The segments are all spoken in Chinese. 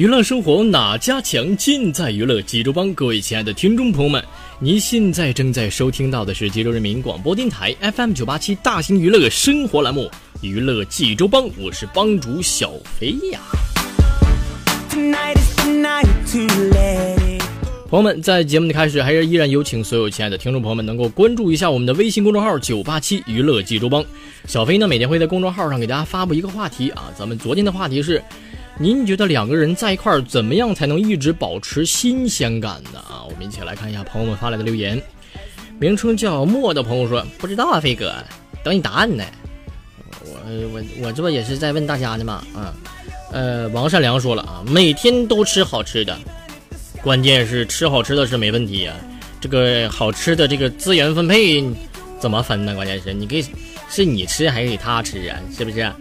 娱乐生活哪家强？尽在娱乐济州帮。各位亲爱的听众朋友们，您现在正在收听到的是济州人民广播电台 FM 九八七大型娱乐生活栏目《娱乐济州帮》，我是帮主小飞呀。朋友们，在节目的开始，还是依然有请所有亲爱的听众朋友们能够关注一下我们的微信公众号“九八七娱乐济州帮”。小飞呢，每天会在公众号上给大家发布一个话题啊，咱们昨天的话题是。您觉得两个人在一块儿怎么样才能一直保持新鲜感呢？啊，我们一起来看一下朋友们发来的留言。名称叫莫的朋友说：“不知道啊，飞哥，等你答案呢。”我我我这不也是在问大家呢吗？啊，呃，王善良说了啊，每天都吃好吃的，关键是吃好吃的是没问题啊，这个好吃的这个资源分配怎么分呢？关键是你给是你吃还是给他吃啊？是不是？啊，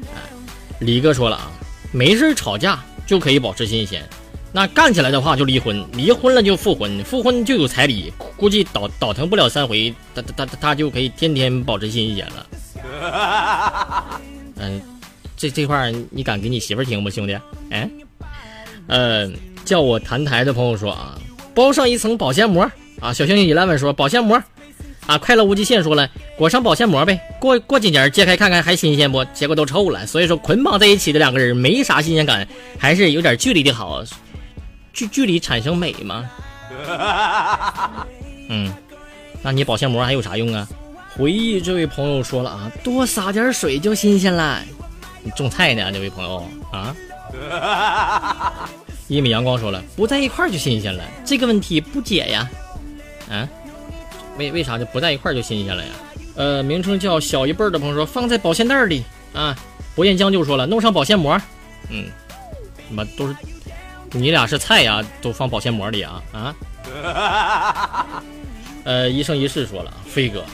李哥说了啊。没事吵架就可以保持新鲜，那干起来的话就离婚，离婚了就复婚，复婚就有彩礼，估计倒倒腾不了三回，他他他他就可以天天保持新鲜了。嗯，这这块你敢给你媳妇听不，兄弟？哎，呃，叫我谈台的朋友说啊，包上一层保鲜膜啊。小星星 eleven 说保鲜膜。啊！快乐无极限说了，裹上保鲜膜呗，过过几年揭开看看还新鲜不？结果都臭了。所以说捆绑在一起的两个人没啥新鲜感，还是有点距离的好。距距离产生美嘛？嗯，那你保鲜膜还有啥用啊？回忆这位朋友说了啊，多撒点水就新鲜了。你种菜呢，这位朋友啊？一米阳光说了，不在一块就新鲜了，这个问题不解呀？啊？为为啥就不在一块就新鲜了呀？呃，名称叫小一辈儿的朋友说放在保鲜袋里啊。博彦江就说了弄上保鲜膜，嗯，他妈都是你俩是菜呀，都放保鲜膜里啊啊。呃，一生一世说了，飞哥，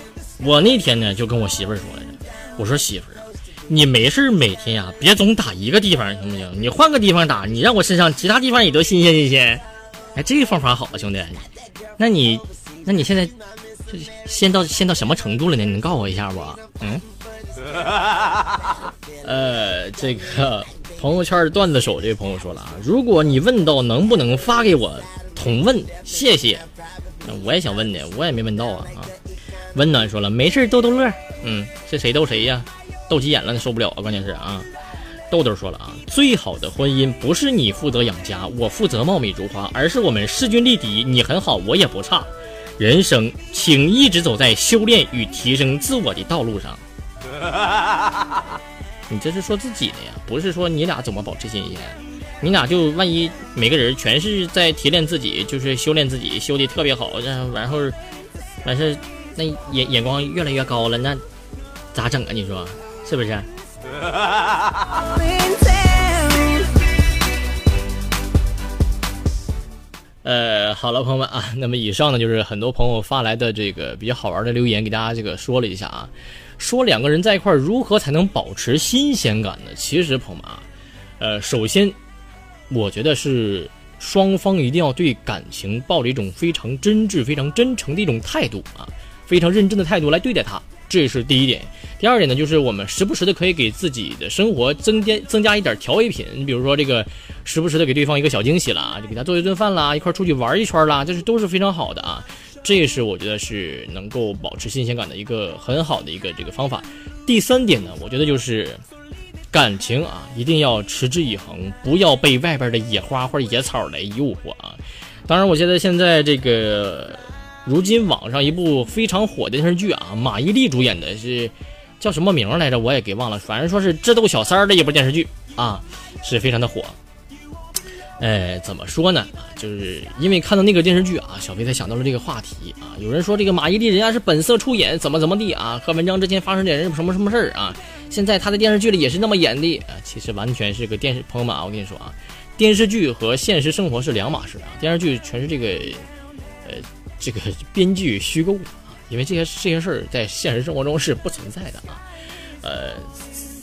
我那天呢就跟我媳妇儿说来着，我说媳妇儿啊，你没事每天呀别总打一个地方行不行？你换个地方打，你让我身上其他地方也都新鲜新鲜。哎，这个方法好啊，兄弟，那你那你现在。这先到先到什么程度了呢？你能告诉我一下不？嗯，呃，这个朋友圈段子手这位朋友说了啊，如果你问到能不能发给我，同问，谢谢。我也想问的，我也没问到啊啊。温暖说了，没事逗逗乐。嗯，这谁逗谁呀？逗急眼了，受不了啊！关键是啊，豆豆说了啊，最好的婚姻不是你负责养家，我负责貌美如花，而是我们势均力敌，你很好，我也不差。人生，请一直走在修炼与提升自我的道路上。你这是说自己的呀，不是说你俩怎么保持新鲜。你俩就万一每个人全是在提炼自己，就是修炼自己，修的特别好，然后完事那眼眼光越来越高了，那咋整啊？你说是不是？呃，好了，朋友们啊，那么以上呢就是很多朋友发来的这个比较好玩的留言，给大家这个说了一下啊。说两个人在一块儿如何才能保持新鲜感呢？其实朋友们啊，呃，首先我觉得是双方一定要对感情抱着一种非常真挚、非常真诚的一种态度啊，非常认真的态度来对待他。这是第一点，第二点呢，就是我们时不时的可以给自己的生活增加增加一点调味品，你比如说这个，时不时的给对方一个小惊喜啦，就给他做一顿饭啦，一块出去玩一圈啦，这是都是非常好的啊。这是我觉得是能够保持新鲜感的一个很好的一个这个方法。第三点呢，我觉得就是感情啊，一定要持之以恒，不要被外边的野花或者野草来诱惑啊。当然，我觉得现在这个。如今网上一部非常火的电视剧啊，马伊琍主演的是叫什么名来着？我也给忘了，反正说是智斗小三儿的一部电视剧啊，是非常的火。哎，怎么说呢？就是因为看到那个电视剧啊，小飞才想到了这个话题啊。有人说这个马伊琍人家是本色出演，怎么怎么地啊？和文章之间发生点什么什么事儿啊？现在他在电视剧里也是那么演的啊，其实完全是个电视。朋友们啊，我跟你说啊，电视剧和现实生活是两码事啊。电视剧全是这个，这个编剧虚构的啊，因为这些这些事儿在现实生活中是不存在的啊。呃，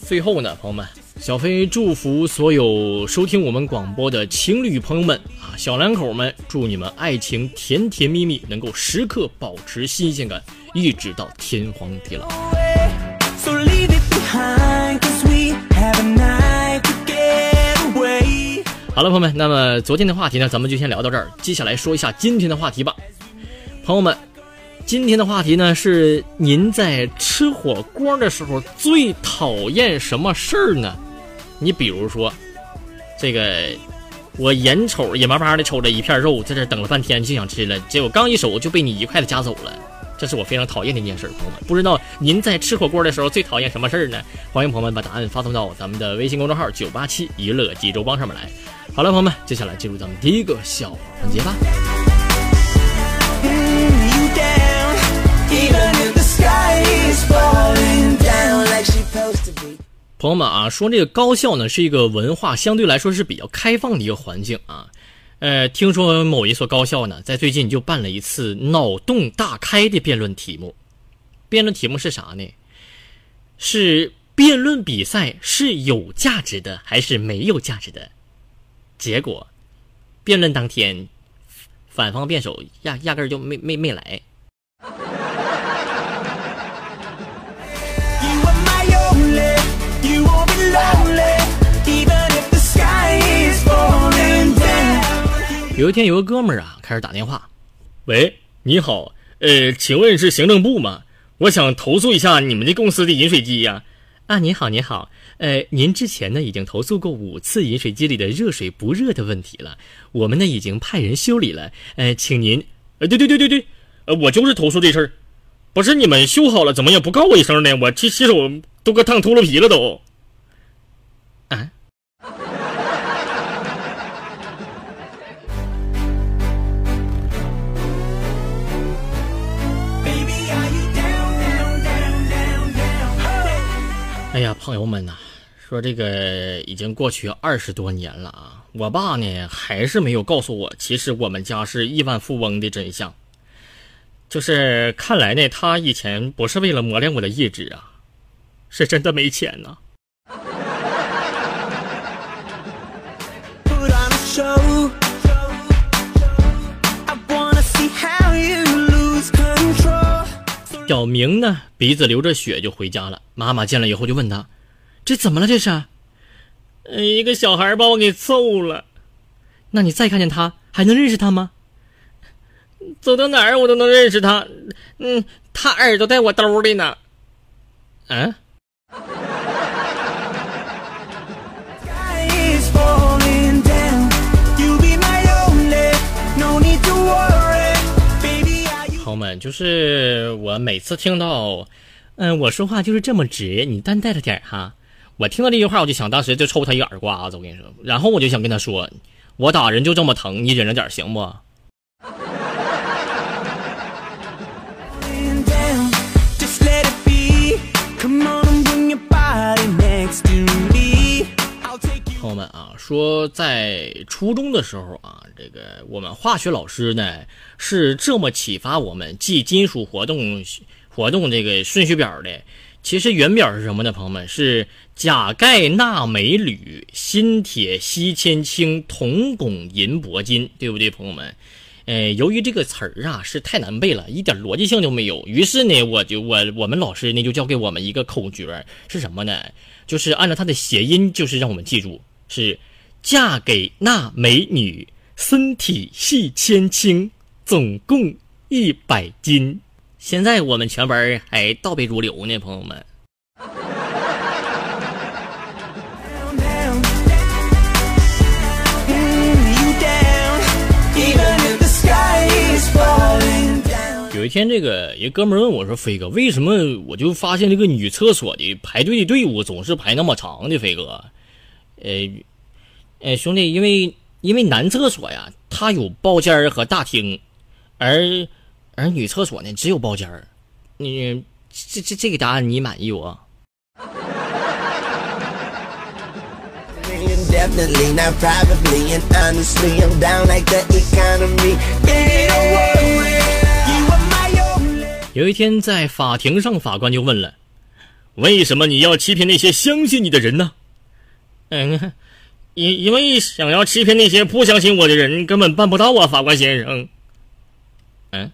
最后呢，朋友们。小飞祝福所有收听我们广播的情侣朋友们啊，小两口们，祝你们爱情甜甜蜜蜜，能够时刻保持新鲜感，一直到天荒地老。好了，朋友们，那么昨天的话题呢，咱们就先聊到这儿。接下来说一下今天的话题吧，朋友们。今天的话题呢是您在吃火锅的时候最讨厌什么事儿呢？你比如说，这个我眼瞅眼巴巴的瞅着一片肉，在这等了半天就想吃了，结果刚一手就被你一筷子夹走了，这是我非常讨厌的一件事。朋友们，不知道您在吃火锅的时候最讨厌什么事儿呢？欢迎朋友们把答案发送到咱们的微信公众号九八七娱乐济州帮上面来。好了，朋友们，接下来进入咱们第一个笑话环节吧。朋友们啊，说这个高校呢是一个文化相对来说是比较开放的一个环境啊。呃，听说某一所高校呢，在最近就办了一次脑洞大开的辩论题目。辩论题目是啥呢？是辩论比赛是有价值的还是没有价值的？结果，辩论当天，反方辩手压压根儿就没没没来。有一天，有个哥们儿啊，开始打电话。喂，你好，呃，请问是行政部吗？我想投诉一下你们的公司的饮水机呀。啊，你好，你好，呃，您之前呢已经投诉过五次饮水机里的热水不热的问题了，我们呢已经派人修理了。呃，请您，呃，对对对对对，呃，我就是投诉这事儿。不是你们修好了，怎么也不告我一声呢？我去洗手都快烫秃噜皮了都。呀，朋友们呐，说这个已经过去二十多年了啊，我爸呢还是没有告诉我，其实我们家是亿万富翁的真相。就是看来呢，他以前不是为了磨练我的意志啊，是真的没钱呐。小明呢，鼻子流着血就回家了。妈妈见了以后就问他：“这怎么了？这是？”“一个小孩把我给揍了。”“那你再看见他，还能认识他吗？”“走到哪儿我都能认识他。”“嗯，他耳朵在我兜里呢。”“嗯。”朋友们就是我每次听到，嗯，我说话就是这么直，你担待着点哈。我听到这句话，我就想当时就抽他一耳刮子。我跟你说，然后我就想跟他说，我打人就这么疼，你忍着点行不？啊，说在初中的时候啊，这个我们化学老师呢是这么启发我们记金属活动活动这个顺序表的。其实原表是什么呢？朋友们是钾钙钠镁铝锌铁锡铅氢铜汞银铂金，对不对，朋友们？呃，由于这个词儿啊是太难背了，一点逻辑性都没有，于是呢，我就我我们老师呢就教给我们一个口诀，是什么呢？就是按照它的谐音，就是让我们记住。是，嫁给那美女，身体细千轻，总共一百斤。现在我们全班还倒背如流呢，朋友们。有一天，这个一哥们问我说：“飞哥，为什么我就发现这个女厕所的排队的队伍总是排那么长的？飞哥，呃，呃，兄弟，因为因为男厕所呀，它有包间和大厅，而而女厕所呢只有包间儿你这这这个答案你满意不？”有一天，在法庭上，法官就问了：“为什么你要欺骗那些相信你的人呢？” 嗯，因因为想要欺骗那些不相信我的人，根本办不到啊，法官先生。嗯。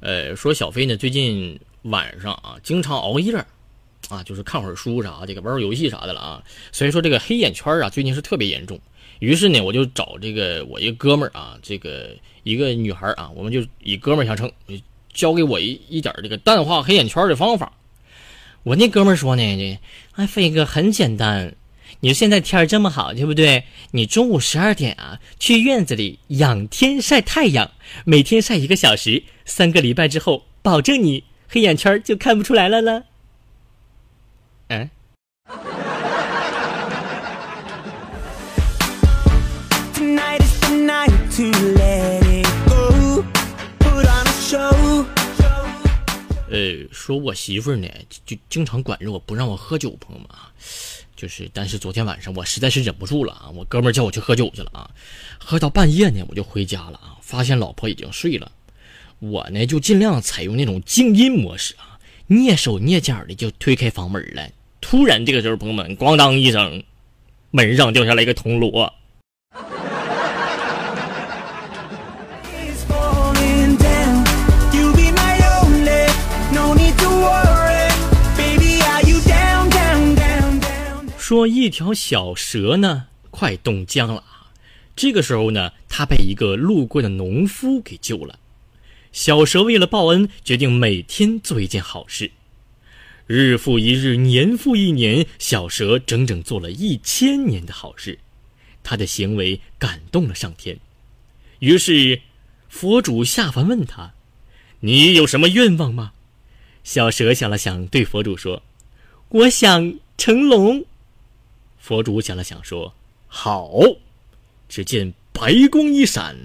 呃，说小飞呢，最近晚上啊，经常熬夜。啊，就是看会儿书啥的，玩玩游戏啥的了啊。所以说这个黑眼圈啊，最近是特别严重。于是呢，我就找这个我一个哥们儿啊，这个一个女孩啊，我们就以哥们儿相称，教给我一一点这个淡化黑眼圈的方法。我那哥们儿说呢，这哎飞哥很简单，你说现在天儿这么好，对不对？你中午十二点啊，去院子里仰天晒太阳，每天晒一个小时，三个礼拜之后，保证你黑眼圈就看不出来了了。哎，呃，说我媳妇儿呢，就经常管着我不让我喝酒，朋友们啊，就是，但是昨天晚上我实在是忍不住了啊，我哥们叫我去喝酒去了啊，喝到半夜呢，我就回家了啊，发现老婆已经睡了，我呢就尽量采用那种静音模式啊，蹑手蹑脚的就推开房门了。突然，这个时候，朋友们，咣当一声，门上掉下来一个铜锣。说一条小蛇呢，快冻僵了。这个时候呢，它被一个路过的农夫给救了。小蛇为了报恩，决定每天做一件好事。日复一日，年复一年，小蛇整整做了一千年的好事，他的行为感动了上天。于是，佛主下凡问他：“你有什么愿望吗？”小蛇想了想，对佛主说：“我想成龙。”佛主想了想说：“好。”只见白光一闪，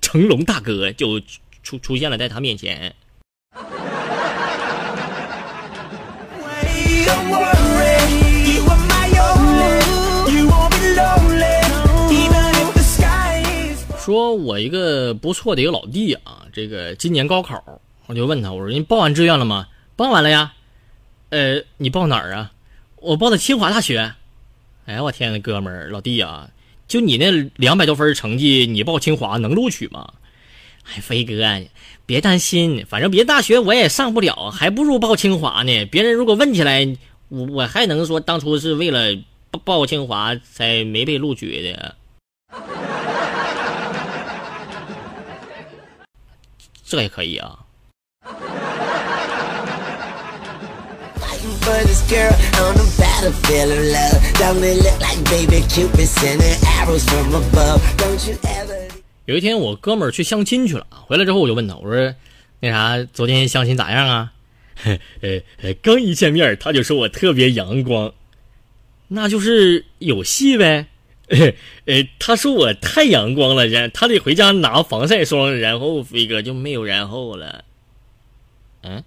成龙大哥就出出现了在他面前。说，我一个不错的一个老弟啊，这个今年高考，我就问他，我说你报完志愿了吗？报完了呀。呃，你报哪儿啊？我报的清华大学。哎，我天呐，哥们儿，老弟啊，就你那两百多分成绩，你报清华能录取吗？哎，飞哥，别担心，反正别大学我也上不了，还不如报清华呢。别人如果问起来，我我还能说当初是为了报报清华才没被录取的。这也可以啊。有一天，我哥们儿去相亲去了，回来之后我就问他，我说：“那啥，昨天相亲咋样啊？” 呃，刚一见面他就说我特别阳光，那就是有戏呗。呃，他说我太阳光了，然他得回家拿防晒霜，然后飞哥就没有然后了。嗯。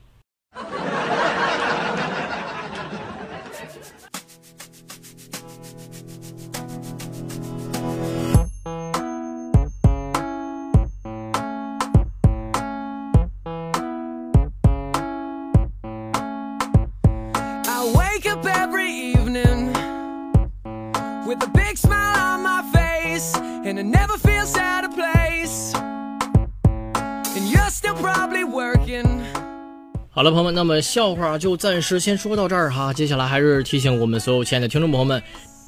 好了，朋友们，那么笑话就暂时先说到这儿哈。接下来还是提醒我们所有亲爱的听众朋友们，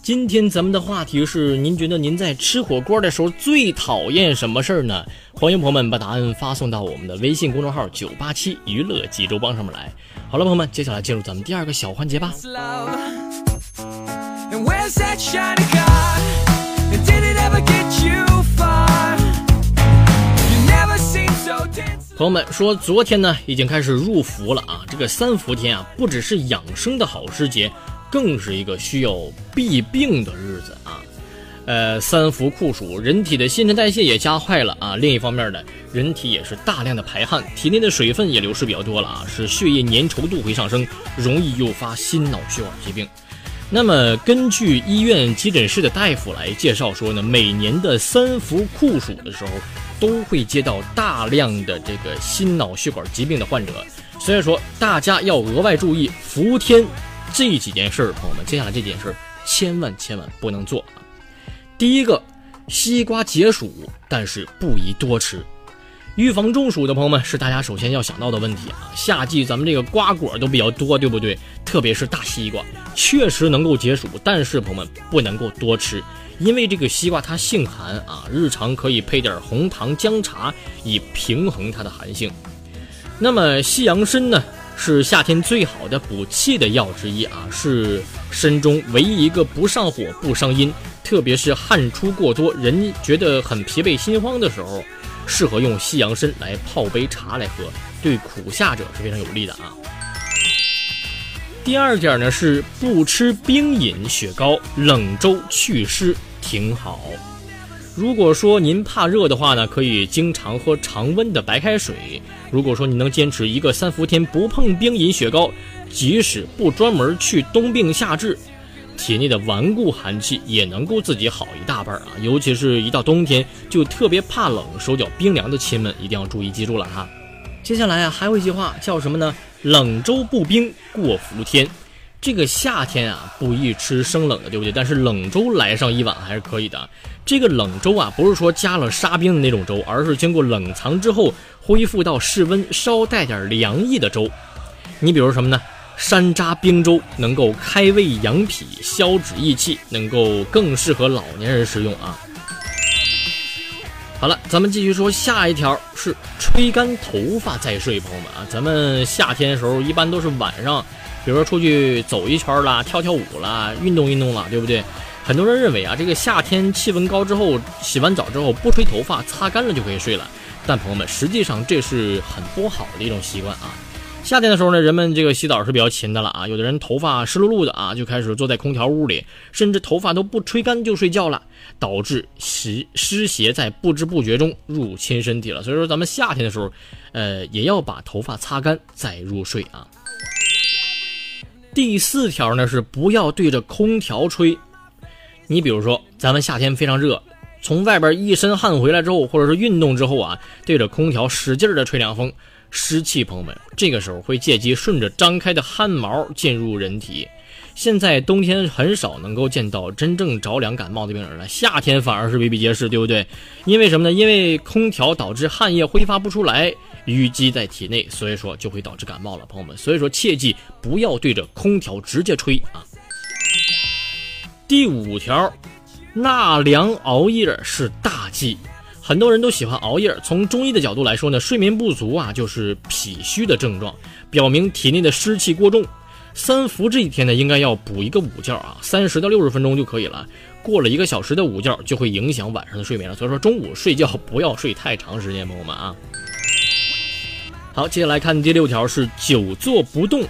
今天咱们的话题是：您觉得您在吃火锅的时候最讨厌什么事儿呢？欢迎朋友们把答案发送到我们的微信公众号“九八七娱乐济州帮”上面来。好了，朋友们，接下来进入咱们第二个小环节吧。朋友们说，昨天呢已经开始入伏了啊！这个三伏天啊，不只是养生的好时节，更是一个需要避病的日子啊。呃，三伏酷暑，人体的新陈代谢也加快了啊。另一方面呢，人体也是大量的排汗，体内的水分也流失比较多了啊，使血液粘稠度会上升，容易诱发心脑血管疾病。那么，根据医院急诊室的大夫来介绍说呢，每年的三伏酷暑的时候，都会接到大量的这个心脑血管疾病的患者，所以说大家要额外注意伏天这几件事儿。朋友们，接下来这件事儿千万千万不能做！第一个，西瓜解暑，但是不宜多吃。预防中暑的朋友们是大家首先要想到的问题啊。夏季咱们这个瓜果都比较多，对不对？特别是大西瓜，确实能够解暑，但是朋友们不能够多吃，因为这个西瓜它性寒啊，日常可以配点红糖姜茶以平衡它的寒性。那么西洋参呢，是夏天最好的补气的药之一啊，是参中唯一一个不上火不伤阴，特别是汗出过多，人觉得很疲惫心慌的时候。适合用西洋参来泡杯茶来喝，对苦夏者是非常有利的啊。第二点呢是不吃冰饮、雪糕、冷粥祛湿挺好。如果说您怕热的话呢，可以经常喝常温的白开水。如果说你能坚持一个三伏天不碰冰饮、雪糕，即使不专门去冬病夏治。体内的顽固寒气也能够自己好一大半啊，尤其是一到冬天就特别怕冷、手脚冰凉的亲们一定要注意记住了哈。接下来啊，还有一句话叫什么呢？冷粥不冰过伏天。这个夏天啊不宜吃生冷的，对不对？但是冷粥来上一碗还是可以的。这个冷粥啊不是说加了沙冰的那种粥，而是经过冷藏之后恢复到室温、稍带点凉意的粥。你比如什么呢？山楂冰粥能够开胃养脾、消脂益气，能够更适合老年人食用啊。好了，咱们继续说下一条是吹干头发再睡，朋友们啊，咱们夏天的时候一般都是晚上，比如说出去走一圈啦、跳跳舞啦、运动运动啦，对不对？很多人认为啊，这个夏天气温高之后，洗完澡之后不吹头发，擦干了就可以睡了。但朋友们，实际上这是很不好的一种习惯啊。夏天的时候呢，人们这个洗澡是比较勤的了啊。有的人头发湿漉漉的啊，就开始坐在空调屋里，甚至头发都不吹干就睡觉了，导致湿湿邪在不知不觉中入侵身体了。所以说，咱们夏天的时候，呃，也要把头发擦干再入睡啊。第四条呢是不要对着空调吹。你比如说，咱们夏天非常热，从外边一身汗回来之后，或者是运动之后啊，对着空调使劲的吹凉风。湿气，朋友们，这个时候会借机顺着张开的汗毛进入人体。现在冬天很少能够见到真正着凉感冒的病人了，夏天反而是比比皆是，对不对？因为什么呢？因为空调导致汗液挥发不出来，淤积在体内，所以说就会导致感冒了，朋友们。所以说切记不要对着空调直接吹啊。第五条，纳凉熬夜是大忌。很多人都喜欢熬夜。从中医的角度来说呢，睡眠不足啊，就是脾虚的症状，表明体内的湿气过重。三伏这一天呢，应该要补一个午觉啊，三十到六十分钟就可以了。过了一个小时的午觉，就会影响晚上的睡眠了。所以说，中午睡觉不要睡太长时间，朋友们啊。好，接下来看第六条是久坐不动。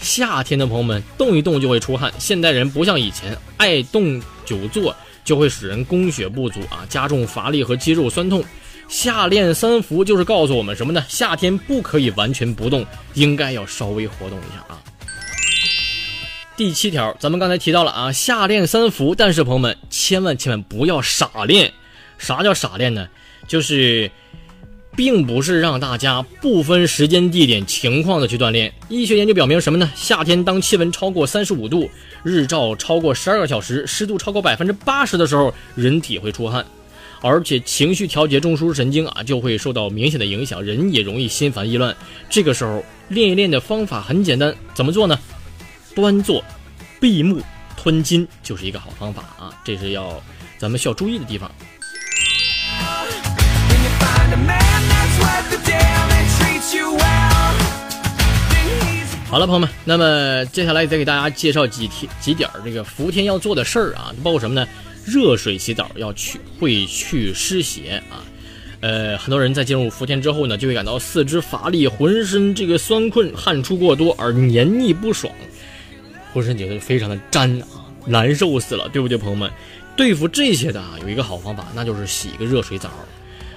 夏天的朋友们动一动就会出汗，现代人不像以前爱动久坐。就会使人供血不足啊，加重乏力和肌肉酸痛。夏练三伏就是告诉我们什么呢？夏天不可以完全不动，应该要稍微活动一下啊。第七条，咱们刚才提到了啊，夏练三伏，但是朋友们千万千万不要傻练。啥叫傻练呢？就是。并不是让大家不分时间、地点、情况的去锻炼。医学研究表明什么呢？夏天当气温超过三十五度，日照超过十二个小时，湿度超过百分之八十的时候，人体会出汗，而且情绪调节、中枢神经啊就会受到明显的影响，人也容易心烦意乱。这个时候练一练的方法很简单，怎么做呢？端坐，闭目，吞金就是一个好方法啊，这是要咱们需要注意的地方。好了，朋友们，那么接下来再给大家介绍几天几点这个伏天要做的事儿啊，包括什么呢？热水洗澡要去会去湿邪啊，呃，很多人在进入伏天之后呢，就会感到四肢乏力，浑身这个酸困，汗出过多而黏腻不爽，浑身觉得非常的粘啊，难受死了，对不对，朋友们？对付这些的啊，有一个好方法，那就是洗一个热水澡。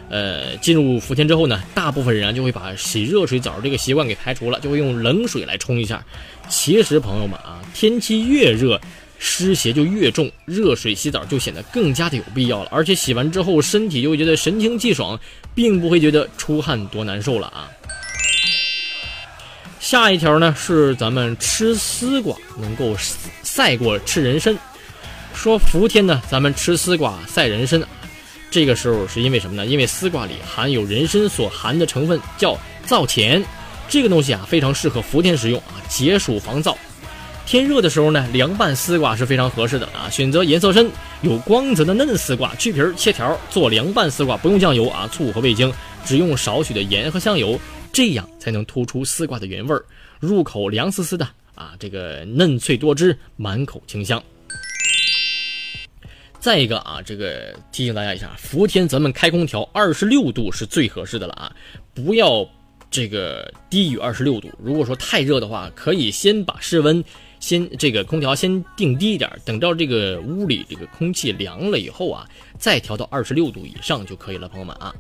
呃，进入伏天之后呢，大部分人啊就会把洗热水澡这个习惯给排除了，就会用冷水来冲一下。其实朋友们啊，天气越热，湿邪就越重，热水洗澡就显得更加的有必要了。而且洗完之后，身体就会觉得神清气爽，并不会觉得出汗多难受了啊。下一条呢是咱们吃丝瓜能够赛过吃人参。说伏天呢，咱们吃丝瓜赛人参。这个时候是因为什么呢？因为丝瓜里含有人参所含的成分叫皂钱，这个东西啊非常适合伏天食用啊，解暑防燥。天热的时候呢，凉拌丝瓜是非常合适的啊。选择颜色深、有光泽的嫩丝瓜，去皮切条做凉拌丝瓜，不用酱油啊、醋和味精，只用少许的盐和香油，这样才能突出丝瓜的原味儿，入口凉丝丝的啊，这个嫩脆多汁，满口清香。再一个啊，这个提醒大家一下，伏天咱们开空调二十六度是最合适的了啊，不要这个低于二十六度。如果说太热的话，可以先把室温先这个空调先定低一点，等到这个屋里这个空气凉了以后啊，再调到二十六度以上就可以了，朋友们啊。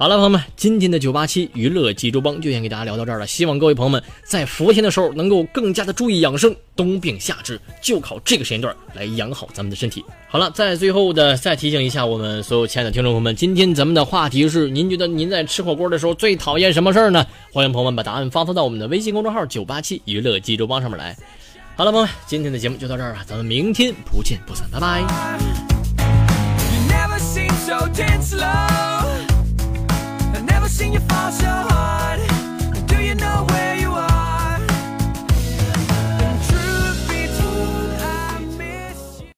好了朋友们今天的九八七娱乐济州帮就先给大家聊到这儿了。希望各位朋友们在伏天的时候能够更加的注意养生冬病夏治就靠这个时间段来养好咱们的身体。好了在最后的再提醒一下我们所有亲爱的听众朋友们今天咱们的话题是您觉得您在吃火锅的时候最讨厌什么事儿呢？欢迎朋友们把答案发送到我们的微信公众号九八七娱乐济州帮上面来。好了朋友们今天的节目就到这儿了咱们明天不见不散拜拜。Never see so tense love. seen your